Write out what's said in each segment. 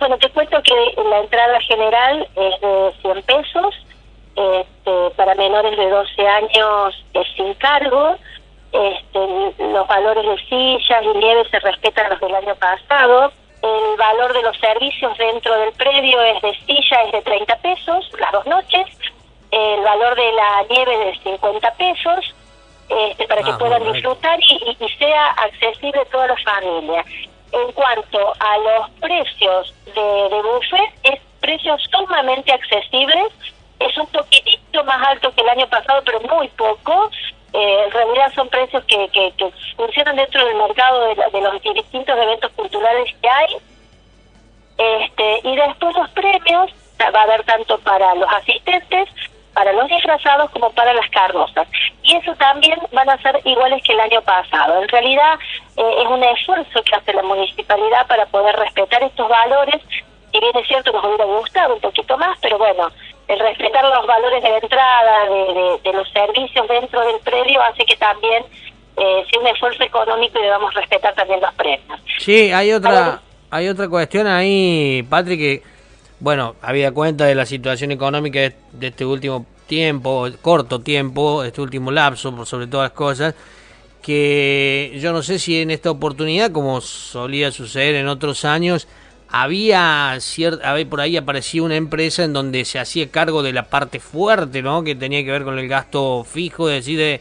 Bueno, te cuento que la entrada general es de 100 pesos, este, para menores de 12 años es sin cargo, este, los valores de sillas y nieves se respetan los del año pasado, el valor de los servicios dentro del predio es de silla es de 30 pesos las dos noches, el valor de la nieve es de 50 pesos, este, para que Ah, puedan disfrutar y, y sea accesible a toda la familia. En cuanto a los precios de, de buffet, es precios sumamente accesibles, es un poquitito más alto que el año pasado, pero muy poco. Eh, en realidad son precios que, que, funcionan dentro del mercado de, de los distintos eventos culturales que hay. Este, y después los premios va a haber tanto para los asistentes, para los disfrazados como para las carrozas. Y eso también van a ser iguales que el año pasado. En realidad eh, es un esfuerzo que hace la municipalidad para poder respetar estos valores. Si bien es cierto nos hubiera gustado un poquito más, pero bueno, el respetar los valores de entrada, de, de- de los servicios dentro del predio, hace que también eh, sea un esfuerzo económico y debamos respetar también los premios. Sí, hay otra, hay otra cuestión ahí, Patrick, que, bueno, había cuenta de la situación económica de, este último tiempo, corto tiempo, este último lapso, por sobre todas las cosas, que yo no sé si en esta oportunidad, como solía suceder en otros años, había cierta, por ahí aparecía una empresa en donde se hacía cargo de la parte fuerte, ¿no? Que tenía que ver con el gasto fijo, es decir, de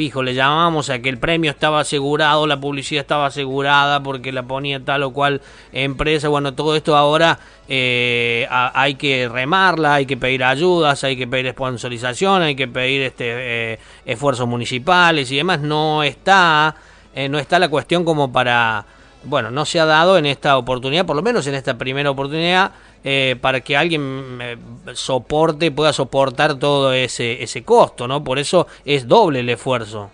fijo, le llamamos a que el premio estaba asegurado, la publicidad estaba asegurada porque la ponía tal o cual empresa. Bueno, todo esto ahora eh, hay que remarla, hay que pedir ayudas, hay que pedir sponsorización, hay que pedir este eh, esfuerzos municipales y demás. No está, eh, no está la cuestión como para bueno, no se ha dado en esta oportunidad, por lo menos en esta primera oportunidad, eh, para que alguien eh, soporte, pueda soportar todo ese, ese costo, ¿no? Por eso es doble el esfuerzo.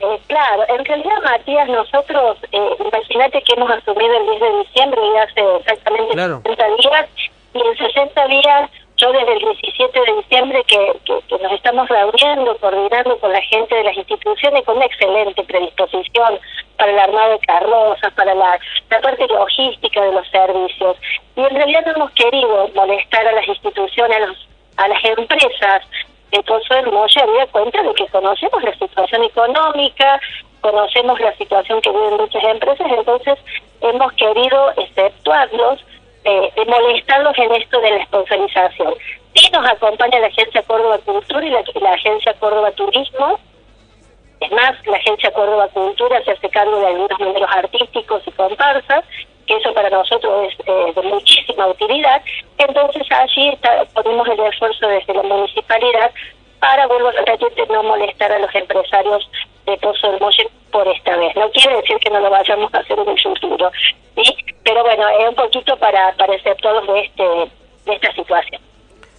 Eh, claro, en realidad, Matías, nosotros, eh, imagínate que hemos asumido el 10 de diciembre y hace exactamente Claro. 60 días, y en 60 días, yo desde el 17 de diciembre que, nos estamos reuniendo, coordinando con la gente de las instituciones con una excelente predisposición para el armado de carrozas, para la, parte logística de los servicios. Y en realidad no hemos querido molestar a las instituciones, a, los, a las empresas de Pozo Hermoso había cuenta de que conocemos la situación económica, conocemos la situación que viven muchas empresas, entonces hemos querido exceptuarlos, eh, de molestarlos en esto de la sponsorización. Sí nos acompaña la Agencia Córdoba Cultura y la, Agencia Córdoba Turismo, es más, la Agencia Córdoba Cultura se hace cargo de algunos números artísticos y comparsas, que eso para nosotros es eh, de muchísima utilidad. Entonces allí está, ponemos el esfuerzo desde la municipalidad para, vuelvo a repetir, no molestar a los empresarios de Pozo del Molle por esta vez. No quiere decir que no lo vayamos a hacer en el futuro, bueno, es un poquito para, para exceptuarlos de, este, de esta situación.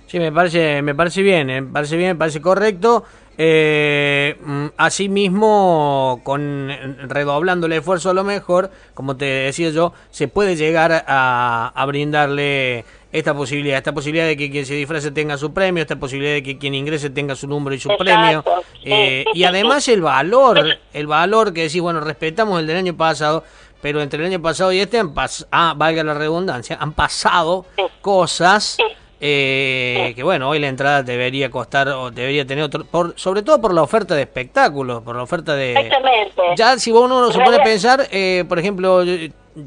Sí, me parece, me parece bien, eh, me parece bien, me parece correcto. Eh, mm, asimismo, con redoblando el esfuerzo a lo mejor, como te decía yo, se puede llegar a, a brindarle esta posibilidad, esta posibilidad de que quien se disfrace tenga su premio, esta posibilidad de que quien ingrese tenga su número y su Exacto, premio. Eh, y además el valor, el valor que decís, bueno, respetamos el del año pasado, pero entre el año pasado y este han pas ah, valga la redundancia, han pasado cosas eh, que bueno, hoy la entrada debería costar o debería tener otro, por, sobre todo por la oferta de espectáculos, por la oferta de... Exactamente. Ya si uno, se pone a pensar, eh, por ejemplo,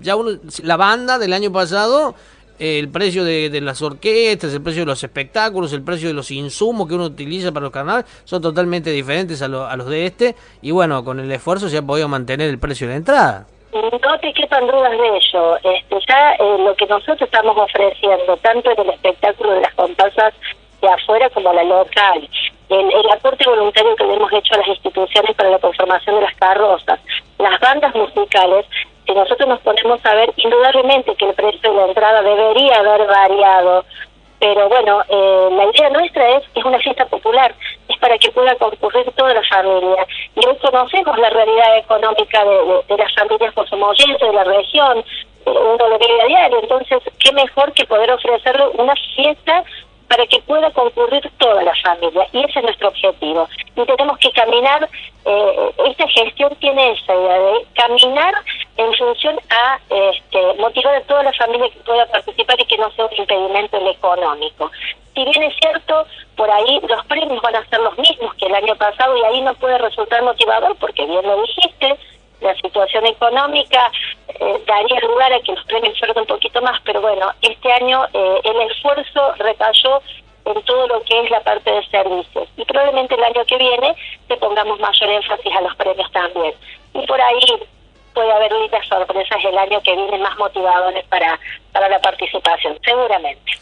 ya uno, la banda del año pasado, eh, el precio de, de las orquestas, el precio de los espectáculos, el precio de los insumos que uno utiliza para los carnavales, son totalmente diferentes a, lo- a los de este, y bueno, con el esfuerzo se ha podido mantener el precio de la entrada. No te quepan dudas de ello. Este, ya eh, lo que nosotros estamos ofreciendo, tanto en el espectáculo de las comparsas de afuera como la local, el, el aporte voluntario que le hemos hecho a las instituciones para la conformación de las carrozas, las bandas musicales, si nosotros nos ponemos a ver, indudablemente que el precio de la entrada debería haber variado, pero bueno, eh, la idea nuestra es es una fiesta popular, para que pueda concurrir toda la familia. Y hoy conocemos la realidad económica de, de- de las familias posomoyenses de la región, eh, uno lo diario, entonces qué mejor que poder ofrecerle una fiesta para que pueda concurrir toda la familia. Y ese es nuestro objetivo. Y tenemos que caminar, eh, esta gestión tiene esa idea de caminar en función a este, motivar a toda la familia que pueda participar y que no sea un impedimento el económico. Si bien es cierto, por ahí los premios van a ser los mismos que el año pasado y ahí no puede resultar motivador porque bien lo dijiste, la situación económica eh, daría lugar a que los premios fueran un poquito más, pero bueno, este año eh, el esfuerzo recayó en todo lo que es la parte de servicios y probablemente el año que viene le pongamos mayor énfasis a los premios también. Y por ahí puede haber lindas sorpresas el año que viene más motivadores para, para la participación, seguramente.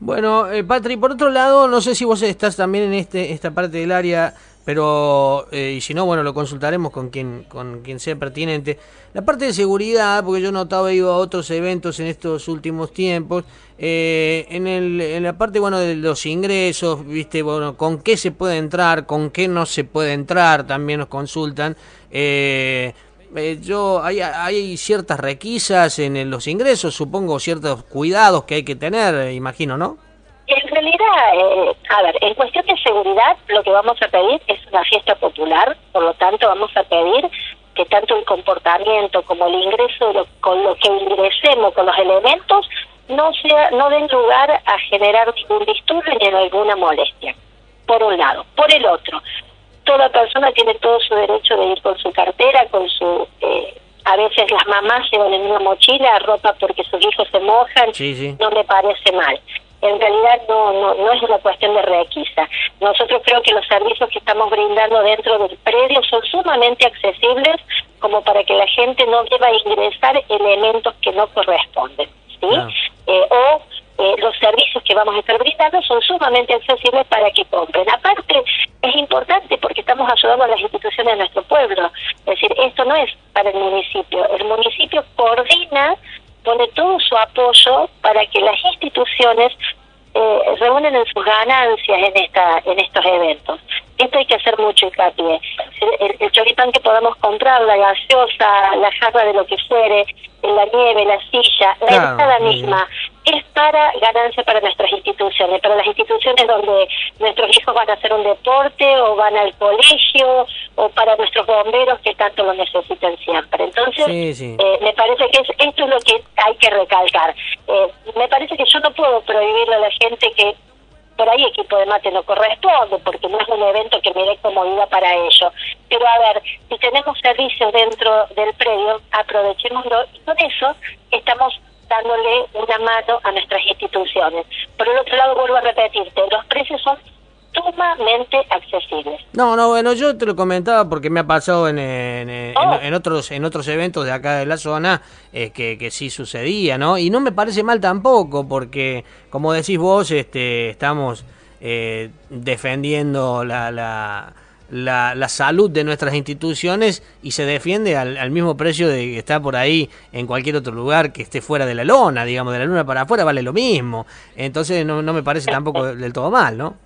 Bueno, eh, Patri, por otro lado, no sé si vos estás también en este esta parte del área pero eh, y si no, bueno, lo consultaremos con quien, con quien sea pertinente. La parte de seguridad, porque yo notaba, he ido a otros eventos en estos últimos tiempos, eh, en, el, en la parte, bueno, de los ingresos, viste, bueno, con qué se puede entrar, con qué no se puede entrar, también nos consultan. Eh, yo hay, hay ciertas requisas en los ingresos, supongo ciertos cuidados que hay que tener, imagino, ¿no? Eh, a ver, en cuestión de seguridad, lo que vamos a pedir es una fiesta popular, por lo tanto vamos a pedir que tanto el comportamiento como el ingreso, con lo que ingresemos, con los elementos, no sea, no den lugar a generar ningún disturbio ni alguna molestia. Por un lado. Por el otro, toda persona tiene todo su derecho de ir con su cartera, con su eh, a veces las mamás llevan en una mochila ropa porque sus hijos se mojan, no me parece mal en realidad no, no, no es una cuestión de requisa. Nosotros creo que los servicios que estamos brindando dentro del predio son sumamente accesibles como para que la gente no deba ingresar elementos que no corresponden. ¿sí? Eh, o eh, los servicios que vamos a estar brindando son sumamente accesibles para que compren. Aparte, es importante porque estamos ayudando a las instituciones de nuestro pueblo. Es decir, esto no es para el municipio. El municipio coordina pone todo su apoyo para que las instituciones eh, reúnen en sus ganancias en esta en estos eventos. Esto hay que hacer mucho hincapié. El, el choripán que podamos comprar, la gaseosa, la jarra de lo que fuere, la nieve, la silla, la entrada misma, para ganancia para nuestras instituciones, para las instituciones donde nuestros hijos van a hacer un deporte o van al colegio o para nuestros bomberos que tanto lo necesitan siempre. Entonces, eh, me parece que esto es lo que hay que recalcar. Eh, me parece que yo no puedo prohibirle a la gente que por ahí equipo de mate no corresponde, porque no es un evento que me dé comodidad para ello. Pero a ver, si tenemos servicios dentro del predio, aprovechémoslo y con eso estamos dándole una mano a nuestras instituciones. Por el otro lado, vuelvo a repetirte, los precios son sumamente accesibles. No, no, bueno, yo te lo comentaba porque me ha pasado en, en, oh. otros en otros eventos de acá de la zona eh, que, que sí sucedía, ¿no? Y no me parece mal tampoco porque, como decís vos, este, estamos eh, defendiendo la, la la, la, salud de nuestras instituciones y se defiende al, mismo precio de que está por ahí en cualquier otro lugar que esté fuera de la lona, digamos, de la luna para afuera vale lo mismo. Entonces no, no me parece tampoco del todo mal, ¿no?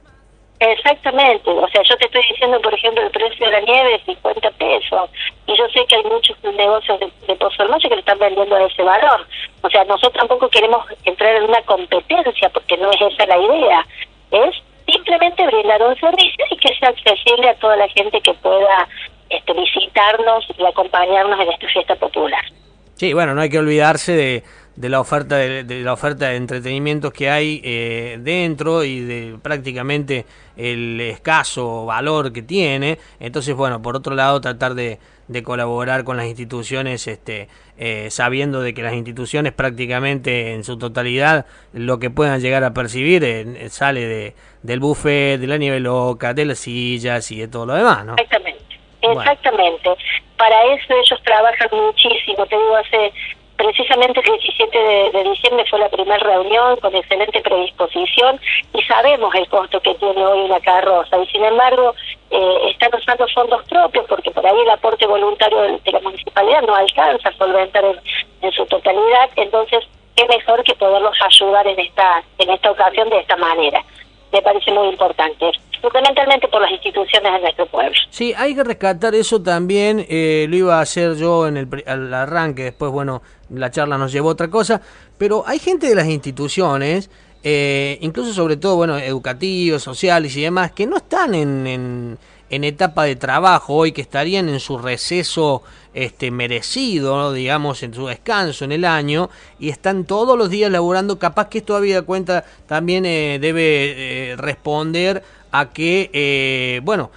Exactamente, o sea, yo te estoy diciendo, por ejemplo, el precio de la nieve es 50 pesos, y yo sé que hay muchos negocios de, de que le están vendiendo a ese valor. O sea, nosotros tampoco queremos entrar en una competencia, porque no es esa la idea, es simplemente brindar un servicio y que sea accesible a toda la gente que pueda este, visitarnos y acompañarnos en esta fiesta popular. Sí, bueno, no hay que olvidarse de, de la oferta de, la oferta de entretenimientos que hay eh, dentro y de prácticamente el escaso valor que tiene. Entonces, bueno, por otro lado, tratar de, de colaborar con las instituciones, este, eh, sabiendo de que las instituciones prácticamente en su totalidad lo que puedan llegar a percibir eh, sale de, del buffet, de la nieve loca, de las sillas y de todo lo demás, ¿no? Exactamente, exactamente. Para eso ellos trabajan muchísimo, te digo, hace precisamente el 17 de, diciembre fue la primera reunión con excelente predisposición y sabemos el costo que tiene hoy una carroza y sin embargo eh, están usando fondos propios porque por ahí el aporte voluntario de, la municipalidad no alcanza a solventar en, su totalidad, entonces qué mejor que poderlos ayudar en esta en esta ocasión de esta manera. Me parece muy importante fundamentalmente por las instituciones de nuestro pueblo. Sí, hay que rescatar eso también, eh, lo iba a hacer yo en el al arranque, después, bueno, la charla nos llevó a otra cosa, pero hay gente de las instituciones, eh, incluso sobre todo, bueno, educativos, sociales y demás, que no están en, en etapa de trabajo hoy, que estarían en su receso este, merecido, digamos, en su descanso en el año, y están todos los días laburando, capaz que esto había cuenta también eh, debe eh, responder a que, eh, bueno,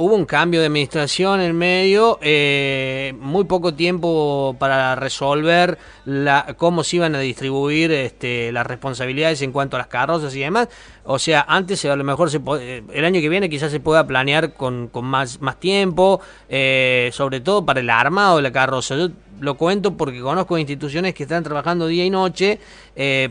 hubo un cambio de administración en medio, eh, muy poco tiempo para resolver la, cómo se iban a distribuir este, las responsabilidades en cuanto a las carrozas y demás. O sea, antes a lo mejor se eh, el año que viene quizás se pueda planear con, con más, más tiempo, eh, sobre todo para el armado de la carroza. Yo lo cuento porque conozco instituciones que están trabajando día y noche,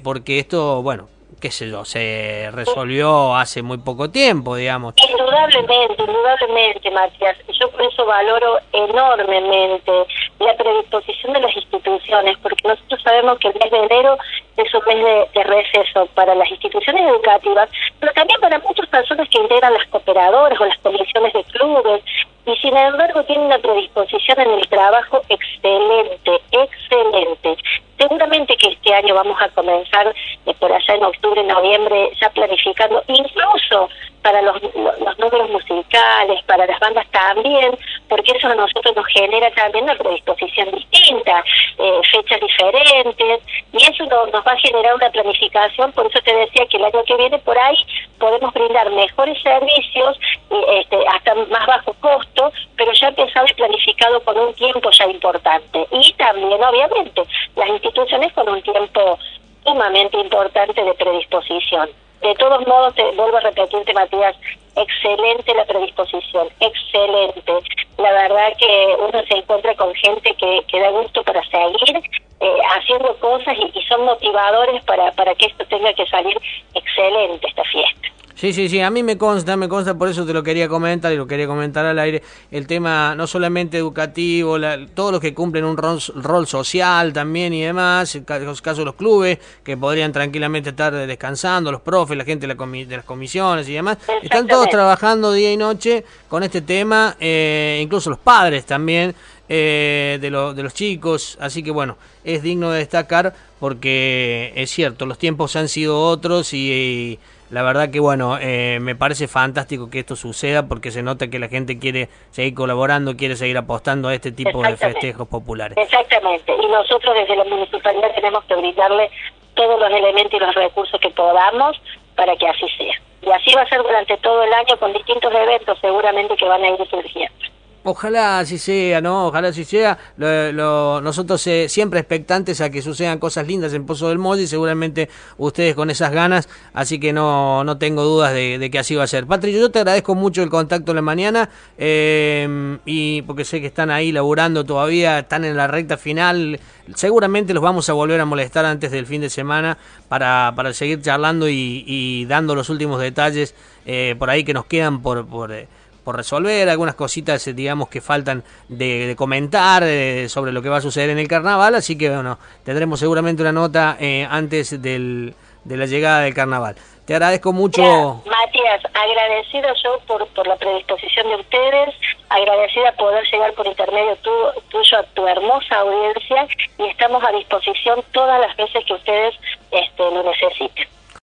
porque esto, bueno, qué sé yo, se resolvió hace muy poco tiempo, digamos. Indudablemente, indudablemente, Matías. Yo por eso valoro enormemente la predisposición de las instituciones, porque nosotros sabemos que el mes de enero es un mes de, receso para las instituciones educativas, pero también para muchas personas que integran las cooperadoras o las comisiones de clubes, y sin embargo tiene una predisposición en el trabajo excelente, excelente. Seguramente que este año vamos a comenzar eh, por allá en octubre, noviembre, ya planificando, incluso para los, los, números musicales, para las bandas también, porque eso a nosotros nos genera también una predisposición distinta, eh, fechas diferentes, y eso nos, va a generar una planificación, por eso te decía que el año que viene por ahí podemos brindar mejores servicios, este, hasta más bajo costo, pero ya pensado y planificado con un tiempo ya importante. Y también, obviamente, las instituciones con un tiempo sumamente importante de predisposición. De todos modos, te vuelvo a repetirte, Matías, excelente la predisposición, excelente. La verdad que uno se encuentra con gente que, que da gusto para seguir eh, haciendo cosas y, y, son motivadores para, para que esto tenga que salir. Sí, sí, sí, a mí me consta, me consta, por eso te lo quería comentar y lo quería comentar al aire, el tema no solamente educativo, todos los que cumplen un rol, social también y demás, en los casos de los clubes, que podrían tranquilamente estar descansando, los profes, la gente de, las comisiones y demás, están todos trabajando día y noche con este tema, eh, incluso los padres también. Eh, de, de los chicos, así que bueno, es digno de destacar porque es cierto, los tiempos han sido otros y la verdad que bueno, eh, me parece fantástico que esto suceda porque se nota que la gente quiere seguir colaborando, quiere seguir apostando a este tipo de festejos populares. Exactamente, y nosotros desde la municipalidad tenemos que brindarle todos los elementos y los recursos que podamos para que así sea. Y así va a ser durante todo el año con distintos eventos seguramente que van a ir surgiendo. Ojalá así sea, ¿no? Ojalá así sea. Lo, nosotros eh, siempre expectantes a que sucedan cosas lindas en Pozo del Molle y seguramente ustedes con esas ganas, así que no, no tengo dudas de, que así va a ser. Patricio, yo te agradezco mucho el contacto en la mañana eh, y porque sé que están ahí laburando todavía, están en la recta final. Seguramente los vamos a volver a molestar antes del fin de semana para, para seguir charlando y, dando los últimos detalles eh, por ahí que nos quedan por... por resolver, algunas cositas, eh, digamos, que faltan de, comentar eh, sobre lo que va a suceder en el carnaval, así que bueno, tendremos seguramente una nota eh, antes del, de la llegada del carnaval. Te agradezco mucho. Matías, agradecido yo por, por la predisposición de ustedes, agradecida poder llegar por intermedio tuyo a tu hermosa audiencia y estamos a disposición todas las veces que ustedes este, lo necesiten.